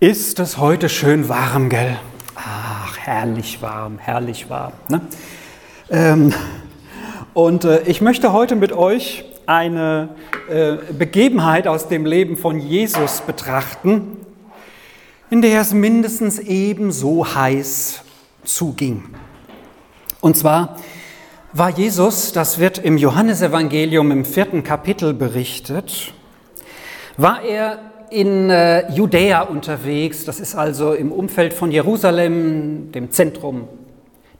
Ist es heute schön warm, gell? Ach, herrlich warm, herrlich warm. Ne? Ähm, und äh, ich möchte heute mit euch eine äh, Begebenheit aus dem Leben von Jesus betrachten, in der es mindestens ebenso heiß zuging. Und zwar war Jesus, das wird im Johannesevangelium im vierten Kapitel berichtet, war er in äh, Judäa unterwegs, das ist also im Umfeld von Jerusalem, dem Zentrum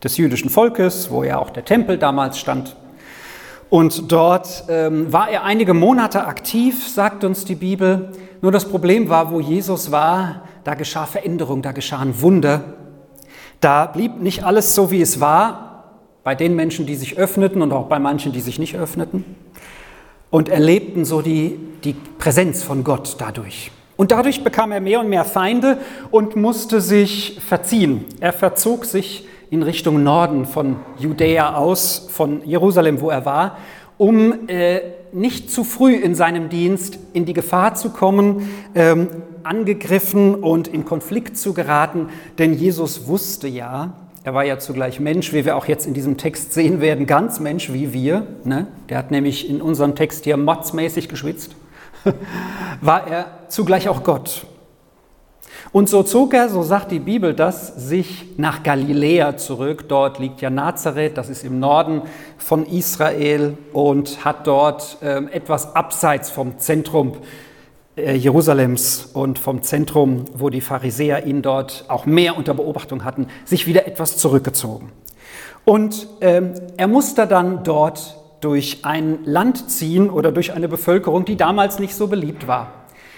des jüdischen Volkes, wo ja auch der Tempel damals stand. Und dort ähm, war er einige Monate aktiv, sagt uns die Bibel. Nur das Problem war, wo Jesus war, da geschah Veränderung, da geschahen Wunder. Da blieb nicht alles so, wie es war, bei den Menschen, die sich öffneten und auch bei manchen, die sich nicht öffneten und erlebten so die, die Präsenz von Gott dadurch. Und dadurch bekam er mehr und mehr Feinde und musste sich verziehen. Er verzog sich in Richtung Norden von Judäa aus, von Jerusalem, wo er war, um äh, nicht zu früh in seinem Dienst in die Gefahr zu kommen, ähm, angegriffen und in Konflikt zu geraten. Denn Jesus wusste ja, er war ja zugleich Mensch, wie wir auch jetzt in diesem Text sehen werden, ganz Mensch wie wir. Ne? Der hat nämlich in unserem Text hier motzmäßig geschwitzt. war er zugleich auch Gott. Und so zog er, so sagt die Bibel das, sich nach Galiläa zurück. Dort liegt ja Nazareth, das ist im Norden von Israel und hat dort äh, etwas abseits vom Zentrum äh, Jerusalems und vom Zentrum, wo die Pharisäer ihn dort auch mehr unter Beobachtung hatten, sich wieder etwas zurückgezogen. Und ähm, er musste dann dort durch ein Land ziehen oder durch eine Bevölkerung, die damals nicht so beliebt war.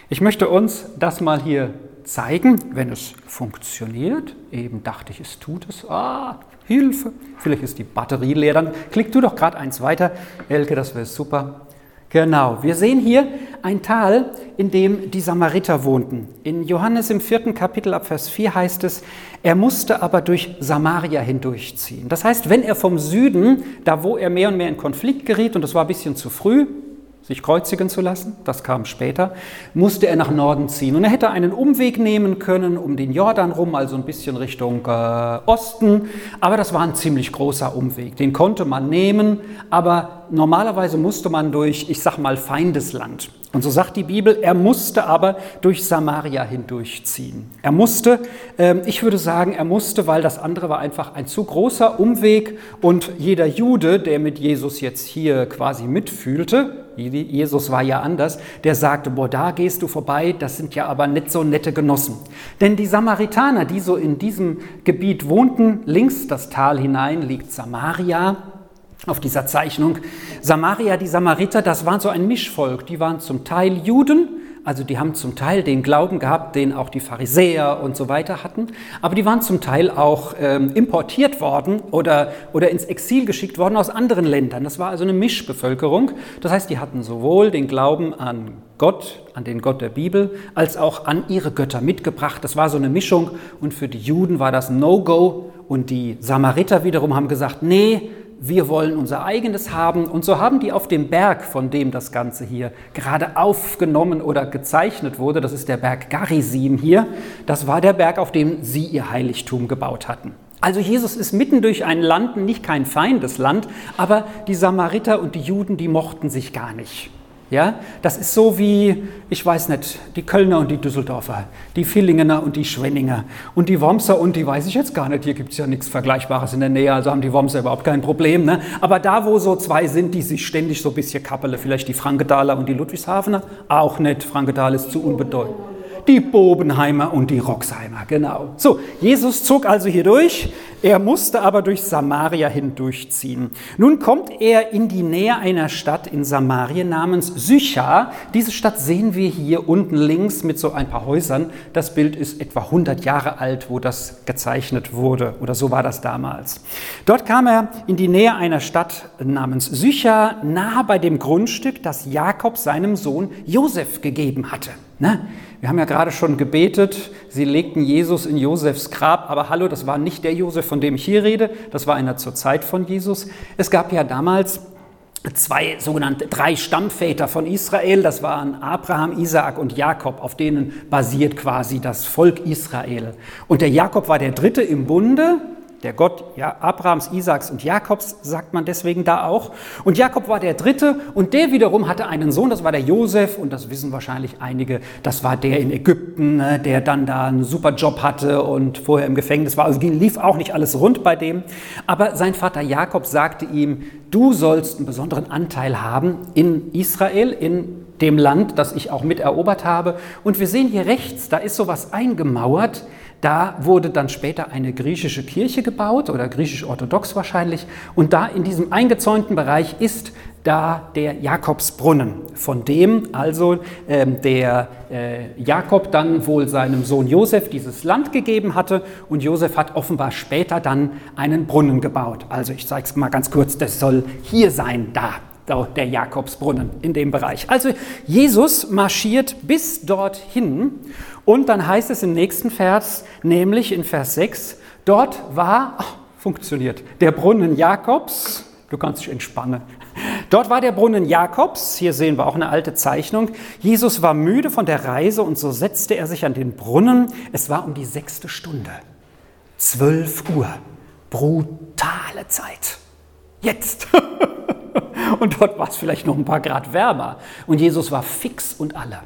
Ich möchte uns das mal hier zeigen, wenn es funktioniert. Eben dachte ich, es tut es. Ah, Hilfe. Vielleicht ist die Batterie leer. Dann klick du doch gerade eins weiter. Elke, das wäre super. Genau, wir sehen hier ein Tal, in dem die Samariter wohnten. In Johannes im vierten Kapitel ab Vers 4 heißt es, er musste aber durch Samaria hindurchziehen. Das heißt, wenn er vom Süden, da wo er mehr und mehr in Konflikt geriet, und das war ein bisschen zu früh, sich kreuzigen zu lassen, das kam später, musste er nach Norden ziehen. Und er hätte einen Umweg nehmen können um den Jordan rum, also ein bisschen Richtung äh, Osten, aber das war ein ziemlich großer Umweg. Den konnte man nehmen, aber normalerweise musste man durch, ich sag mal, Feindesland. Und so sagt die Bibel, er musste aber durch Samaria hindurchziehen. Er musste, ähm, ich würde sagen, er musste, weil das andere war einfach ein zu großer Umweg und jeder Jude, der mit Jesus jetzt hier quasi mitfühlte, Jesus war ja anders, der sagte, boah, da gehst du vorbei, das sind ja aber nicht so nette Genossen. Denn die Samaritaner, die so in diesem Gebiet wohnten, links das Tal hinein liegt Samaria, auf dieser Zeichnung. Samaria, die Samariter, das waren so ein Mischvolk. Die waren zum Teil Juden, also die haben zum Teil den Glauben gehabt, den auch die Pharisäer und so weiter hatten, aber die waren zum Teil auch ähm, importiert worden oder, oder ins Exil geschickt worden aus anderen Ländern. Das war also eine Mischbevölkerung. Das heißt, die hatten sowohl den Glauben an Gott, an den Gott der Bibel, als auch an ihre Götter mitgebracht. Das war so eine Mischung und für die Juden war das No-Go und die Samariter wiederum haben gesagt, nee, wir wollen unser eigenes haben. Und so haben die auf dem Berg, von dem das Ganze hier gerade aufgenommen oder gezeichnet wurde, das ist der Berg Garizim hier, das war der Berg, auf dem sie ihr Heiligtum gebaut hatten. Also Jesus ist mitten durch ein Land, nicht kein feindes Land, aber die Samariter und die Juden, die mochten sich gar nicht. Ja, das ist so wie, ich weiß nicht, die Kölner und die Düsseldorfer, die Villingener und die Schwenninger und die Wormser und die weiß ich jetzt gar nicht. Hier gibt es ja nichts Vergleichbares in der Nähe, also haben die Wormser überhaupt kein Problem. Ne? Aber da, wo so zwei sind, die sich ständig so ein bisschen kappele, vielleicht die Frankedaler und die Ludwigshafener, auch nicht. Frankendal ist zu unbedeutend die Bobenheimer und die Roxheimer, genau. So, Jesus zog also hier durch, er musste aber durch Samaria hindurchziehen. Nun kommt er in die Nähe einer Stadt in Samarien namens Sychar. Diese Stadt sehen wir hier unten links mit so ein paar Häusern. Das Bild ist etwa 100 Jahre alt, wo das gezeichnet wurde, oder so war das damals. Dort kam er in die Nähe einer Stadt namens Sychar, nahe bei dem Grundstück, das Jakob seinem Sohn Josef gegeben hatte. Ne? Wir haben ja gerade schon gebetet, sie legten Jesus in Josefs Grab, aber hallo, das war nicht der Josef, von dem ich hier rede, das war einer zur Zeit von Jesus. Es gab ja damals zwei sogenannte drei Stammväter von Israel. Das waren Abraham, Isaak und Jakob, auf denen basiert quasi das Volk Israel. Und der Jakob war der dritte im Bunde, der Gott ja, Abrahams, Isaaks und Jakobs, sagt man deswegen da auch. Und Jakob war der Dritte und der wiederum hatte einen Sohn, das war der Josef und das wissen wahrscheinlich einige, das war der in Ägypten, ne, der dann da einen super Job hatte und vorher im Gefängnis war. Also lief auch nicht alles rund bei dem. Aber sein Vater Jakob sagte ihm, du sollst einen besonderen Anteil haben in Israel, in dem Land, das ich auch miterobert habe. Und wir sehen hier rechts, da ist sowas eingemauert. Da wurde dann später eine griechische Kirche gebaut oder griechisch-orthodox wahrscheinlich. Und da in diesem eingezäunten Bereich ist da der Jakobsbrunnen, von dem also äh, der äh, Jakob dann wohl seinem Sohn Josef dieses Land gegeben hatte. Und Josef hat offenbar später dann einen Brunnen gebaut. Also ich zeige es mal ganz kurz, das soll hier sein, da der Jakobsbrunnen in dem Bereich. Also Jesus marschiert bis dorthin und dann heißt es im nächsten Vers, nämlich in Vers 6, dort war, ach, funktioniert, der Brunnen Jakobs, du kannst dich entspannen, Dort war der Brunnen Jakobs, hier sehen wir auch eine alte Zeichnung. Jesus war müde von der Reise und so setzte er sich an den Brunnen. Es war um die sechste Stunde, 12 Uhr, brutale Zeit. Jetzt. Und dort war es vielleicht noch ein paar Grad wärmer. Und Jesus war fix und alle.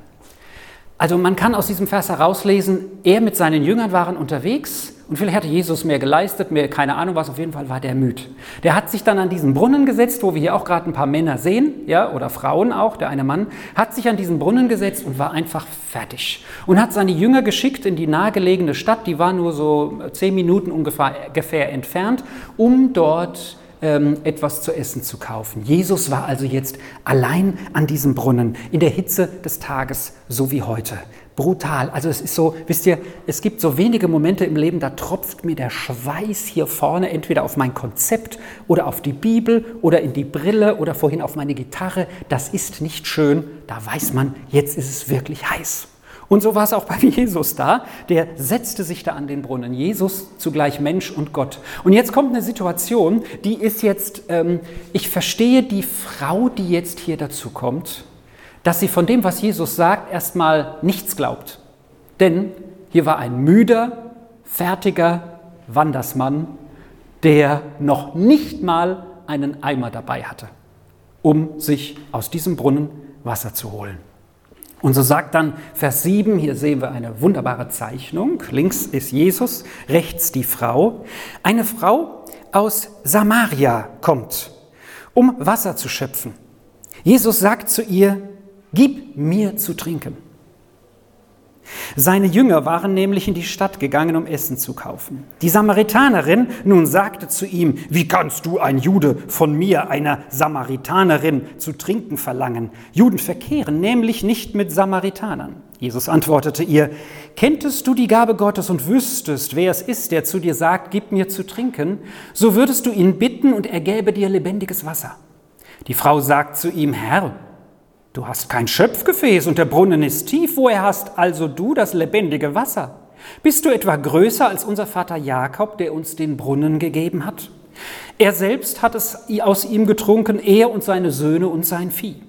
Also man kann aus diesem Vers herauslesen, er mit seinen Jüngern waren unterwegs und vielleicht hatte Jesus mehr geleistet, mehr keine Ahnung was, auf jeden Fall war der müde. Der hat sich dann an diesen Brunnen gesetzt, wo wir hier auch gerade ein paar Männer sehen, ja, oder Frauen auch, der eine Mann, hat sich an diesen Brunnen gesetzt und war einfach fertig. Und hat seine Jünger geschickt in die nahegelegene Stadt, die war nur so zehn Minuten ungefähr, ungefähr entfernt, um dort ähm, etwas zu essen zu kaufen. Jesus war also jetzt allein an diesem Brunnen in der Hitze des Tages, so wie heute. Brutal. Also es ist so, wisst ihr, es gibt so wenige Momente im Leben, da tropft mir der Schweiß hier vorne entweder auf mein Konzept oder auf die Bibel oder in die Brille oder vorhin auf meine Gitarre. Das ist nicht schön. Da weiß man, jetzt ist es wirklich heiß. Und so war es auch bei Jesus da. Der setzte sich da an den Brunnen. Jesus zugleich Mensch und Gott. Und jetzt kommt eine Situation, die ist jetzt, ähm, ich verstehe die Frau, die jetzt hier dazu kommt, dass sie von dem, was Jesus sagt, erstmal nichts glaubt. Denn hier war ein müder, fertiger Wandersmann, der noch nicht mal einen Eimer dabei hatte, um sich aus diesem Brunnen Wasser zu holen. Und so sagt dann Vers 7, hier sehen wir eine wunderbare Zeichnung, links ist Jesus, rechts die Frau. Eine Frau aus Samaria kommt, um Wasser zu schöpfen. Jesus sagt zu ihr, gib mir zu trinken. Seine Jünger waren nämlich in die Stadt gegangen, um Essen zu kaufen. Die Samaritanerin nun sagte zu ihm, wie kannst du, ein Jude, von mir, einer Samaritanerin, zu trinken verlangen? Juden verkehren nämlich nicht mit Samaritanern. Jesus antwortete ihr, kenntest du die Gabe Gottes und wüsstest, wer es ist, der zu dir sagt, gib mir zu trinken, so würdest du ihn bitten und er gäbe dir lebendiges Wasser. Die Frau sagt zu ihm, Herr, Du hast kein Schöpfgefäß und der Brunnen ist tief. Woher hast also du das lebendige Wasser? Bist du etwa größer als unser Vater Jakob, der uns den Brunnen gegeben hat? Er selbst hat es aus ihm getrunken, er und seine Söhne und sein Vieh.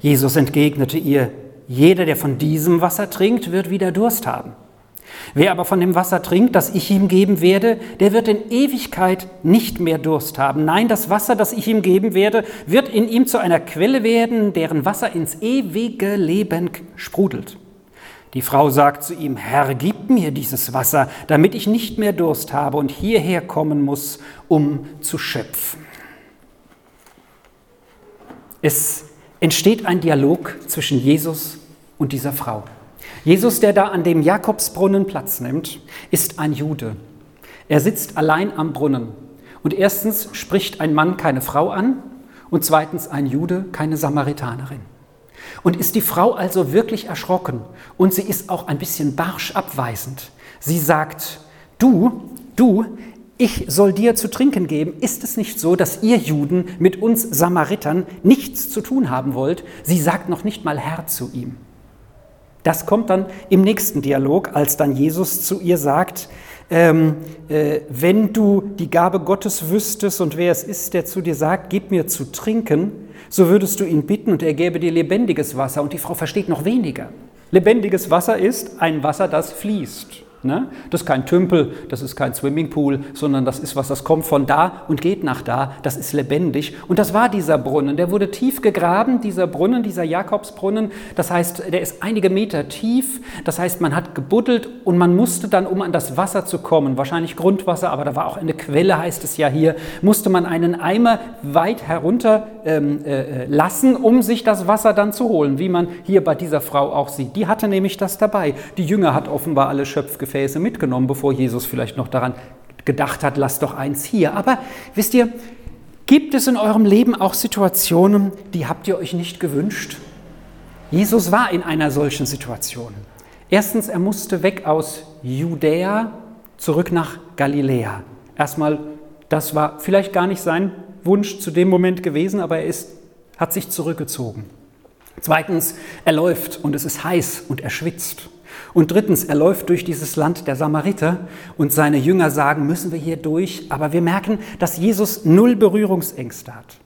Jesus entgegnete ihr, jeder, der von diesem Wasser trinkt, wird wieder Durst haben. Wer aber von dem Wasser trinkt, das ich ihm geben werde, der wird in Ewigkeit nicht mehr Durst haben. Nein, das Wasser, das ich ihm geben werde, wird in ihm zu einer Quelle werden, deren Wasser ins ewige Leben sprudelt. Die Frau sagt zu ihm, Herr, gib mir dieses Wasser, damit ich nicht mehr Durst habe und hierher kommen muss, um zu schöpfen. Es entsteht ein Dialog zwischen Jesus und dieser Frau. Jesus, der da an dem Jakobsbrunnen Platz nimmt, ist ein Jude. Er sitzt allein am Brunnen. Und erstens spricht ein Mann keine Frau an und zweitens ein Jude keine Samaritanerin. Und ist die Frau also wirklich erschrocken und sie ist auch ein bisschen barsch abweisend. Sie sagt, du, du, ich soll dir zu trinken geben. Ist es nicht so, dass ihr Juden mit uns Samaritern nichts zu tun haben wollt? Sie sagt noch nicht mal Herr zu ihm. Das kommt dann im nächsten Dialog, als dann Jesus zu ihr sagt, ähm, äh, wenn du die Gabe Gottes wüsstest und wer es ist, der zu dir sagt, gib mir zu trinken, so würdest du ihn bitten und er gäbe dir lebendiges Wasser. Und die Frau versteht noch weniger. Lebendiges Wasser ist ein Wasser, das fließt. Ne? Das ist kein Tümpel, das ist kein Swimmingpool, sondern das ist was, das kommt von da und geht nach da, das ist lebendig. Und das war dieser Brunnen, der wurde tief gegraben, dieser Brunnen, dieser Jakobsbrunnen, das heißt, der ist einige Meter tief, das heißt, man hat gebuddelt und man musste dann, um an das Wasser zu kommen, wahrscheinlich Grundwasser, aber da war auch eine Quelle, heißt es ja hier, musste man einen Eimer weit herunter ähm, äh, lassen, um sich das Wasser dann zu holen, wie man hier bei dieser Frau auch sieht. Die hatte nämlich das dabei. Die Jünger hat offenbar alle Schöpfgefäße Gefäße mitgenommen, bevor Jesus vielleicht noch daran gedacht hat, lass doch eins hier. Aber wisst ihr, gibt es in eurem Leben auch Situationen, die habt ihr euch nicht gewünscht? Jesus war in einer solchen Situation. Erstens, er musste weg aus Judäa zurück nach Galiläa. Erstmal, das war vielleicht gar nicht sein Wunsch zu dem Moment gewesen, aber er ist, hat sich zurückgezogen. Zweitens, er läuft und es ist heiß und er schwitzt. Und drittens, er läuft durch dieses Land der Samariter und seine Jünger sagen, müssen wir hier durch. Aber wir merken, dass Jesus null Berührungsängste hat.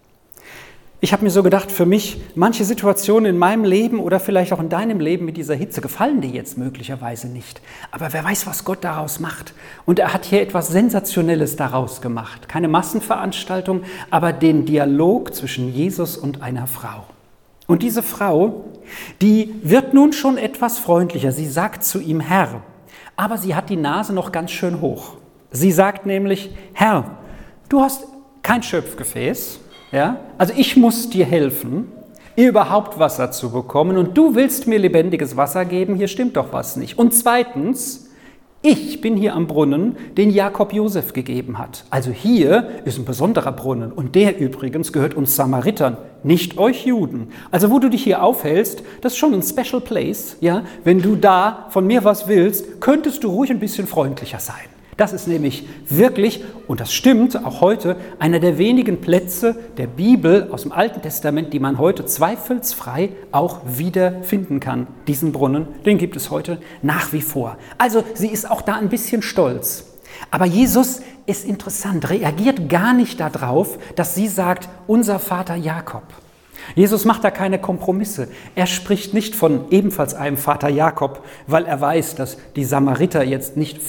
Ich habe mir so gedacht, für mich, manche Situationen in meinem Leben oder vielleicht auch in deinem Leben mit dieser Hitze gefallen dir jetzt möglicherweise nicht. Aber wer weiß, was Gott daraus macht. Und er hat hier etwas Sensationelles daraus gemacht. Keine Massenveranstaltung, aber den Dialog zwischen Jesus und einer Frau. Und diese Frau, die wird nun schon etwas freundlicher. Sie sagt zu ihm Herr, aber sie hat die Nase noch ganz schön hoch. Sie sagt nämlich, Herr, du hast kein Schöpfgefäß, ja? also ich muss dir helfen, überhaupt Wasser zu bekommen und du willst mir lebendiges Wasser geben, hier stimmt doch was nicht. Und zweitens, ich bin hier am Brunnen, den Jakob Josef gegeben hat. Also hier ist ein besonderer Brunnen und der übrigens gehört uns Samaritern, nicht euch Juden. Also wo du dich hier aufhältst, das ist schon ein Special Place, ja? Wenn du da von mir was willst, könntest du ruhig ein bisschen freundlicher sein. Das ist nämlich wirklich, und das stimmt auch heute, einer der wenigen Plätze der Bibel aus dem Alten Testament, die man heute zweifelsfrei auch wieder finden kann. Diesen Brunnen, den gibt es heute nach wie vor. Also sie ist auch da ein bisschen stolz. Aber Jesus ist interessant, reagiert gar nicht darauf, dass sie sagt, unser Vater Jakob. Jesus macht da keine Kompromisse. Er spricht nicht von ebenfalls einem Vater Jakob, weil er weiß, dass die Samariter jetzt nicht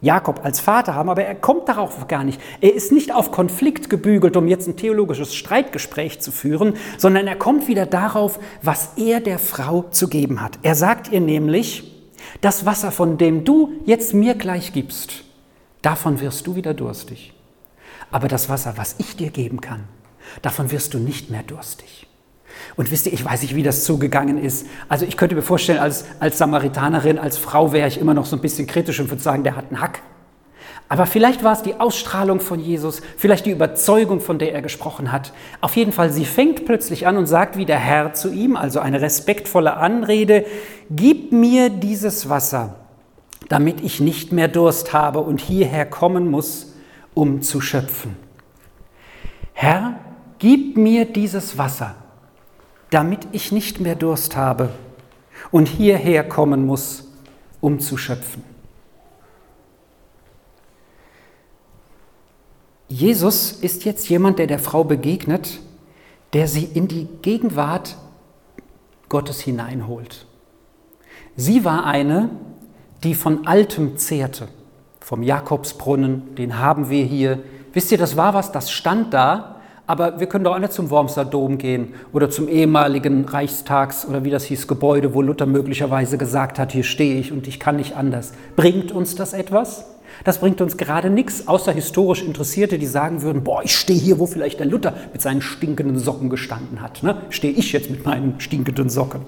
Jakob als Vater haben, aber er kommt darauf gar nicht. Er ist nicht auf Konflikt gebügelt, um jetzt ein theologisches Streitgespräch zu führen, sondern er kommt wieder darauf, was er der Frau zu geben hat. Er sagt ihr nämlich, das Wasser, von dem du jetzt mir gleich gibst, davon wirst du wieder durstig. Aber das Wasser, was ich dir geben kann, davon wirst du nicht mehr durstig. Und wisst ihr, ich weiß nicht, wie das zugegangen ist. Also ich könnte mir vorstellen, als, als Samaritanerin, als Frau wäre ich immer noch so ein bisschen kritisch und würde sagen, der hat einen Hack. Aber vielleicht war es die Ausstrahlung von Jesus, vielleicht die Überzeugung, von der er gesprochen hat. Auf jeden Fall, sie fängt plötzlich an und sagt wie der Herr zu ihm, also eine respektvolle Anrede, gib mir dieses Wasser, damit ich nicht mehr Durst habe und hierher kommen muss, um zu schöpfen. Herr, gib mir dieses Wasser, damit ich nicht mehr Durst habe und hierher kommen muss, um zu schöpfen. Jesus ist jetzt jemand, der der Frau begegnet, der sie in die Gegenwart Gottes hineinholt. Sie war eine, die von Altem zehrte, vom Jakobsbrunnen, den haben wir hier. Wisst ihr, das war was, das stand da, aber wir können doch alle zum Wormser Dom gehen oder zum ehemaligen Reichstags- oder wie das hieß, Gebäude, wo Luther möglicherweise gesagt hat, hier stehe ich und ich kann nicht anders. Bringt uns das etwas? Das bringt uns gerade nichts, außer historisch Interessierte, die sagen würden, boah, ich stehe hier, wo vielleicht der Luther mit seinen stinkenden Socken gestanden hat. Ne? Stehe ich jetzt mit meinen stinkenden Socken.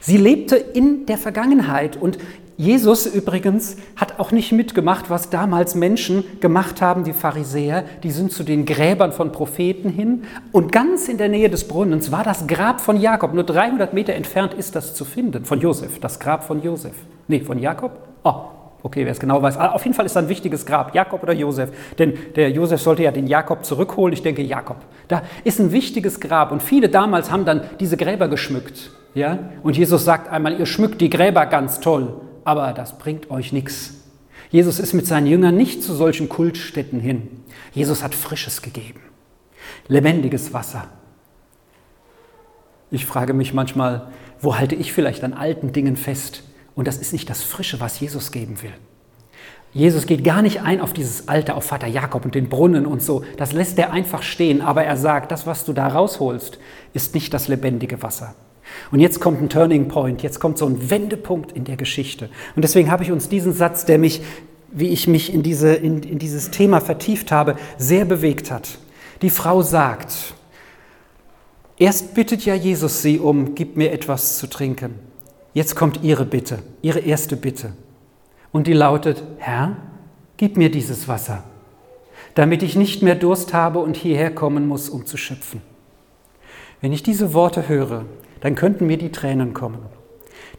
Sie lebte in der Vergangenheit und Jesus übrigens hat auch nicht mitgemacht, was damals Menschen gemacht haben, die Pharisäer. Die sind zu den Gräbern von Propheten hin. Und ganz in der Nähe des Brunnens war das Grab von Jakob. Nur 300 Meter entfernt ist das zu finden. Von Josef, das Grab von Josef. Nee, von Jakob? Oh, okay, wer es genau weiß. Auf jeden Fall ist da ein wichtiges Grab, Jakob oder Josef. Denn der Josef sollte ja den Jakob zurückholen. Ich denke, Jakob. Da ist ein wichtiges Grab. Und viele damals haben dann diese Gräber geschmückt. Ja? Und Jesus sagt einmal, ihr schmückt die Gräber ganz toll aber das bringt euch nichts. Jesus ist mit seinen Jüngern nicht zu solchen Kultstätten hin. Jesus hat Frisches gegeben, lebendiges Wasser. Ich frage mich manchmal, wo halte ich vielleicht an alten Dingen fest? Und das ist nicht das Frische, was Jesus geben will. Jesus geht gar nicht ein auf dieses Alte, auf Vater Jakob und den Brunnen und so. Das lässt er einfach stehen. Aber er sagt, das, was du da rausholst, ist nicht das lebendige Wasser. Und jetzt kommt ein Turning Point, jetzt kommt so ein Wendepunkt in der Geschichte. Und deswegen habe ich uns diesen Satz, der mich, wie ich mich in, diese, in, in dieses Thema vertieft habe, sehr bewegt hat. Die Frau sagt, erst bittet ja Jesus sie um, gib mir etwas zu trinken. Jetzt kommt ihre Bitte, ihre erste Bitte. Und die lautet, Herr, gib mir dieses Wasser, damit ich nicht mehr Durst habe und hierher kommen muss, um zu schöpfen. Wenn ich diese Worte höre, dann könnten mir die Tränen kommen.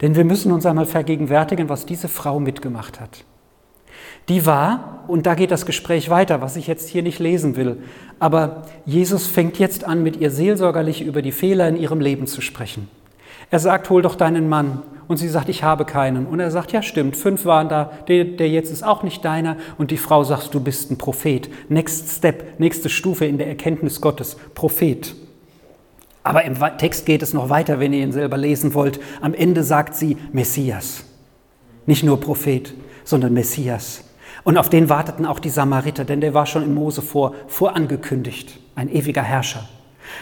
Denn wir müssen uns einmal vergegenwärtigen, was diese Frau mitgemacht hat. Die war, und da geht das Gespräch weiter, was ich jetzt hier nicht lesen will, aber Jesus fängt jetzt an, mit ihr seelsorgerlich über die Fehler in ihrem Leben zu sprechen. Er sagt, hol doch deinen Mann. Und sie sagt, ich habe keinen. Und er sagt, ja stimmt, fünf waren da, der, der jetzt ist auch nicht deiner. Und die Frau sagt, du bist ein Prophet. Next Step, nächste Stufe in der Erkenntnis Gottes, Prophet. Aber im Text geht es noch weiter, wenn ihr ihn selber lesen wollt. Am Ende sagt sie Messias. Nicht nur Prophet, sondern Messias. Und auf den warteten auch die Samariter, denn der war schon im Mose vor, vorangekündigt, ein ewiger Herrscher.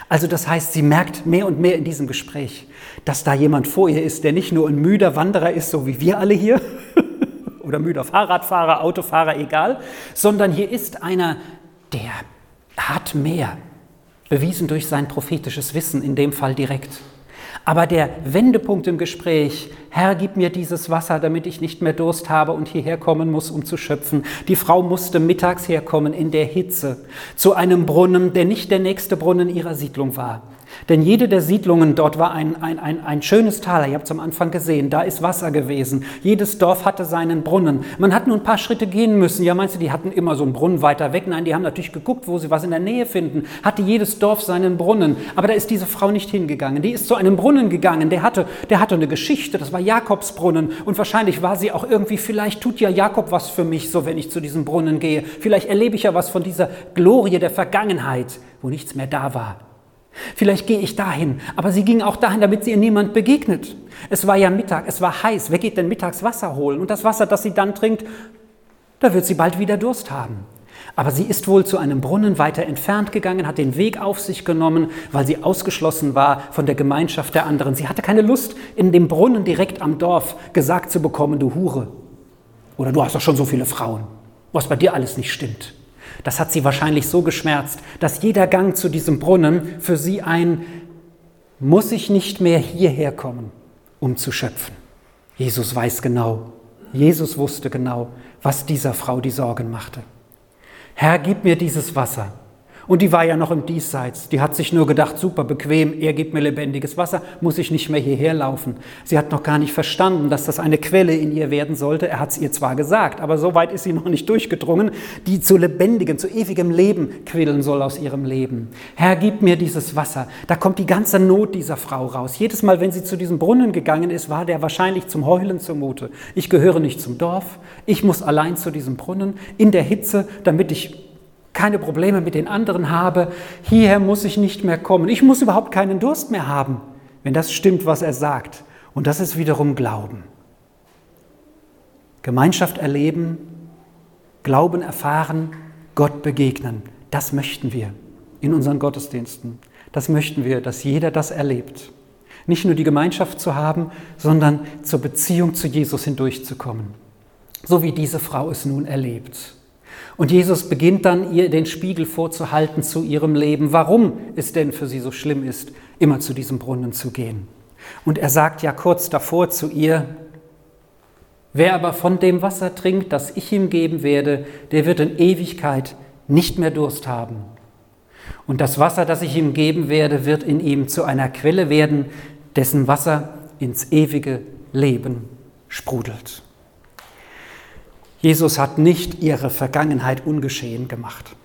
Also das heißt, sie merkt mehr und mehr in diesem Gespräch, dass da jemand vor ihr ist, der nicht nur ein müder Wanderer ist, so wie wir alle hier, oder müder Fahrradfahrer, Autofahrer, egal, sondern hier ist einer, der hat mehr, bewiesen durch sein prophetisches Wissen, in dem Fall direkt. Aber der Wendepunkt im Gespräch, Herr, gib mir dieses Wasser, damit ich nicht mehr Durst habe und hierher kommen muss, um zu schöpfen. Die Frau musste mittags herkommen in der Hitze zu einem Brunnen, der nicht der nächste Brunnen ihrer Siedlung war. Denn jede der Siedlungen dort war ein, ein, ein, ein schönes Tal. Ihr habt es am Anfang gesehen, da ist Wasser gewesen. Jedes Dorf hatte seinen Brunnen. Man hat nur ein paar Schritte gehen müssen. Ja, meinst du, die hatten immer so einen Brunnen weiter weg? Nein, die haben natürlich geguckt, wo sie was in der Nähe finden. Hatte jedes Dorf seinen Brunnen. Aber da ist diese Frau nicht hingegangen. Die ist zu einem Brunnen gegangen. Der hatte, der hatte eine Geschichte. Das war Jakobsbrunnen. Und wahrscheinlich war sie auch irgendwie, vielleicht tut ja Jakob was für mich, so wenn ich zu diesem Brunnen gehe. Vielleicht erlebe ich ja was von dieser Glorie der Vergangenheit, wo nichts mehr da war. Vielleicht gehe ich dahin, aber sie ging auch dahin, damit sie ihr niemand begegnet. Es war ja Mittag, es war heiß. Wer geht denn mittags Wasser holen? Und das Wasser, das sie dann trinkt, da wird sie bald wieder Durst haben. Aber sie ist wohl zu einem Brunnen weiter entfernt gegangen, hat den Weg auf sich genommen, weil sie ausgeschlossen war von der Gemeinschaft der anderen. Sie hatte keine Lust, in dem Brunnen direkt am Dorf gesagt zu bekommen, du Hure. Oder du hast doch schon so viele Frauen, was bei dir alles nicht stimmt. Das hat sie wahrscheinlich so geschmerzt, dass jeder Gang zu diesem Brunnen für sie ein, muss ich nicht mehr hierher kommen, um zu schöpfen. Jesus weiß genau, Jesus wusste genau, was dieser Frau die Sorgen machte. Herr, gib mir dieses Wasser, und die war ja noch im Diesseits. Die hat sich nur gedacht, super bequem, er gibt mir lebendiges Wasser, muss ich nicht mehr hierher laufen. Sie hat noch gar nicht verstanden, dass das eine Quelle in ihr werden sollte. Er hat es ihr zwar gesagt, aber so weit ist sie noch nicht durchgedrungen, die zu lebendigem, zu ewigem Leben quillen soll aus ihrem Leben. Herr, gib mir dieses Wasser. Da kommt die ganze Not dieser Frau raus. Jedes Mal, wenn sie zu diesem Brunnen gegangen ist, war der wahrscheinlich zum Heulen zumute. Ich gehöre nicht zum Dorf, ich muss allein zu diesem Brunnen in der Hitze, damit ich keine Probleme mit den anderen habe, hierher muss ich nicht mehr kommen. Ich muss überhaupt keinen Durst mehr haben, wenn das stimmt, was er sagt. Und das ist wiederum Glauben. Gemeinschaft erleben, Glauben erfahren, Gott begegnen. Das möchten wir in unseren Gottesdiensten. Das möchten wir, dass jeder das erlebt. Nicht nur die Gemeinschaft zu haben, sondern zur Beziehung zu Jesus hindurchzukommen. So wie diese Frau es nun erlebt. Und Jesus beginnt dann, ihr den Spiegel vorzuhalten zu ihrem Leben, warum es denn für sie so schlimm ist, immer zu diesem Brunnen zu gehen. Und er sagt ja kurz davor zu ihr, wer aber von dem Wasser trinkt, das ich ihm geben werde, der wird in Ewigkeit nicht mehr Durst haben. Und das Wasser, das ich ihm geben werde, wird in ihm zu einer Quelle werden, dessen Wasser ins ewige Leben sprudelt. Jesus hat nicht ihre Vergangenheit ungeschehen gemacht.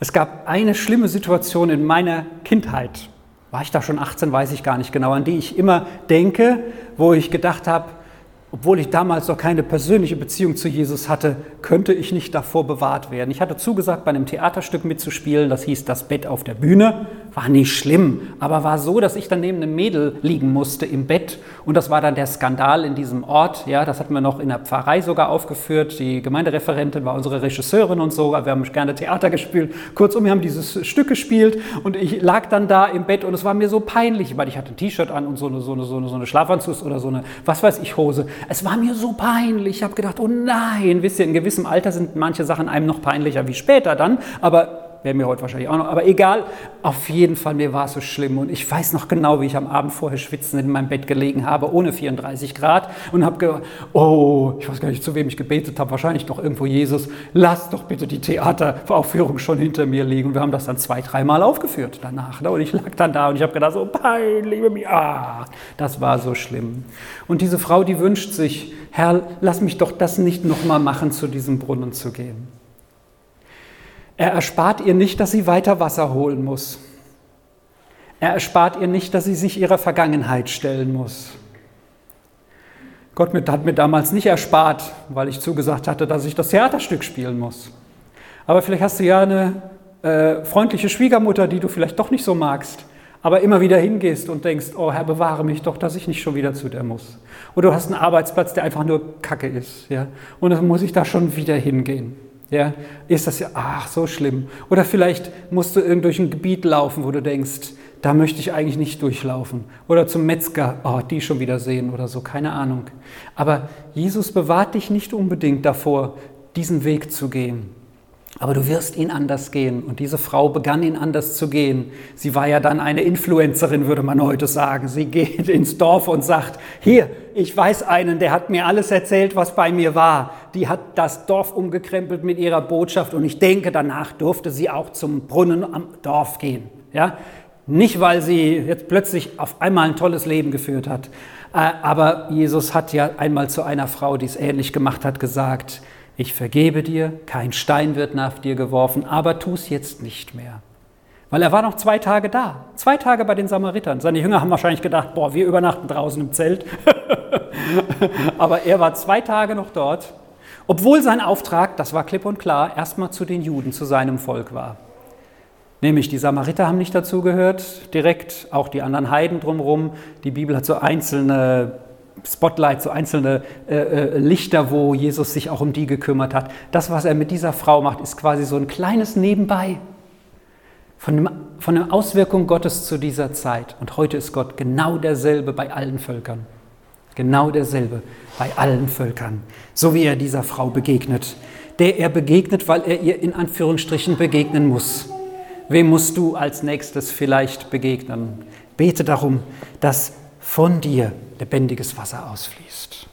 Es gab eine schlimme Situation in meiner Kindheit. War ich da schon 18, weiß ich gar nicht genau, an die ich immer denke, wo ich gedacht habe, obwohl ich damals noch keine persönliche Beziehung zu Jesus hatte, könnte ich nicht davor bewahrt werden. Ich hatte zugesagt, bei einem Theaterstück mitzuspielen, das hieß Das Bett auf der Bühne. War nicht schlimm, aber war so, dass ich dann neben einem Mädel liegen musste im Bett. Und das war dann der Skandal in diesem Ort. Ja, das hatten wir noch in der Pfarrei sogar aufgeführt. Die Gemeindereferentin war unsere Regisseurin und so. Wir haben gerne Theater gespielt. Kurzum, wir haben dieses Stück gespielt und ich lag dann da im Bett und es war mir so peinlich, weil ich hatte ein T-Shirt an und so eine, so eine, so eine, so eine Schlafanzug oder so eine, was weiß ich, Hose. Es war mir so peinlich. Ich habe gedacht, oh nein, wisst ihr, in gewissem Alter sind manche Sachen einem noch peinlicher wie später dann, aber wäre mir heute wahrscheinlich auch noch, aber egal, auf jeden Fall, mir war es so schlimm und ich weiß noch genau, wie ich am Abend vorher schwitzend in meinem Bett gelegen habe, ohne 34 Grad und habe gedacht, oh, ich weiß gar nicht, zu wem ich gebetet habe, wahrscheinlich doch irgendwo Jesus, lass doch bitte die Theateraufführung schon hinter mir liegen und wir haben das dann zwei, dreimal aufgeführt danach ne? und ich lag dann da und ich habe gedacht, so peinlich, ah, das war so schlimm. Und diese Frau, die wünscht sich, Herr, lass mich doch das nicht nochmal machen, zu diesem Brunnen zu gehen. Er erspart ihr nicht, dass sie weiter Wasser holen muss. Er erspart ihr nicht, dass sie sich ihrer Vergangenheit stellen muss. Gott hat mir damals nicht erspart, weil ich zugesagt hatte, dass ich das Theaterstück spielen muss. Aber vielleicht hast du ja eine äh, freundliche Schwiegermutter, die du vielleicht doch nicht so magst, aber immer wieder hingehst und denkst, oh Herr, bewahre mich doch, dass ich nicht schon wieder zu der muss. Oder du hast einen Arbeitsplatz, der einfach nur Kacke ist, ja, und dann muss ich da schon wieder hingehen. Ja, ist das ja, ach, so schlimm. Oder vielleicht musst du irgend durch ein Gebiet laufen, wo du denkst, da möchte ich eigentlich nicht durchlaufen. Oder zum Metzger, oh, die schon wieder sehen oder so, keine Ahnung. Aber Jesus bewahrt dich nicht unbedingt davor, diesen Weg zu gehen. Aber du wirst ihn anders gehen. Und diese Frau begann ihn anders zu gehen. Sie war ja dann eine Influencerin, würde man heute sagen. Sie geht ins Dorf und sagt, hier, ich weiß einen, der hat mir alles erzählt, was bei mir war. Die hat das Dorf umgekrempelt mit ihrer Botschaft und ich denke, danach durfte sie auch zum Brunnen am Dorf gehen. Ja? Nicht, weil sie jetzt plötzlich auf einmal ein tolles Leben geführt hat, äh, aber Jesus hat ja einmal zu einer Frau, die es ähnlich gemacht hat, gesagt, ich vergebe dir, kein Stein wird nach dir geworfen, aber tu es jetzt nicht mehr. Weil er war noch zwei Tage da, zwei Tage bei den Samaritern. Seine Jünger haben wahrscheinlich gedacht, boah, wir übernachten draußen im Zelt. Aber er war zwei Tage noch dort, obwohl sein Auftrag, das war klipp und klar, erstmal zu den Juden, zu seinem Volk war. Nämlich die Samariter haben nicht dazugehört, direkt auch die anderen Heiden drumherum. Die Bibel hat so einzelne Spotlights, so einzelne äh, äh, Lichter, wo Jesus sich auch um die gekümmert hat. Das, was er mit dieser Frau macht, ist quasi so ein kleines Nebenbei von, dem, von der Auswirkung Gottes zu dieser Zeit. Und heute ist Gott genau derselbe bei allen Völkern. Genau derselbe bei allen Völkern. So wie er dieser Frau begegnet. Der er begegnet, weil er ihr in Anführungsstrichen begegnen muss. Wem musst du als nächstes vielleicht begegnen? Bete darum, dass von dir lebendiges Wasser ausfließt.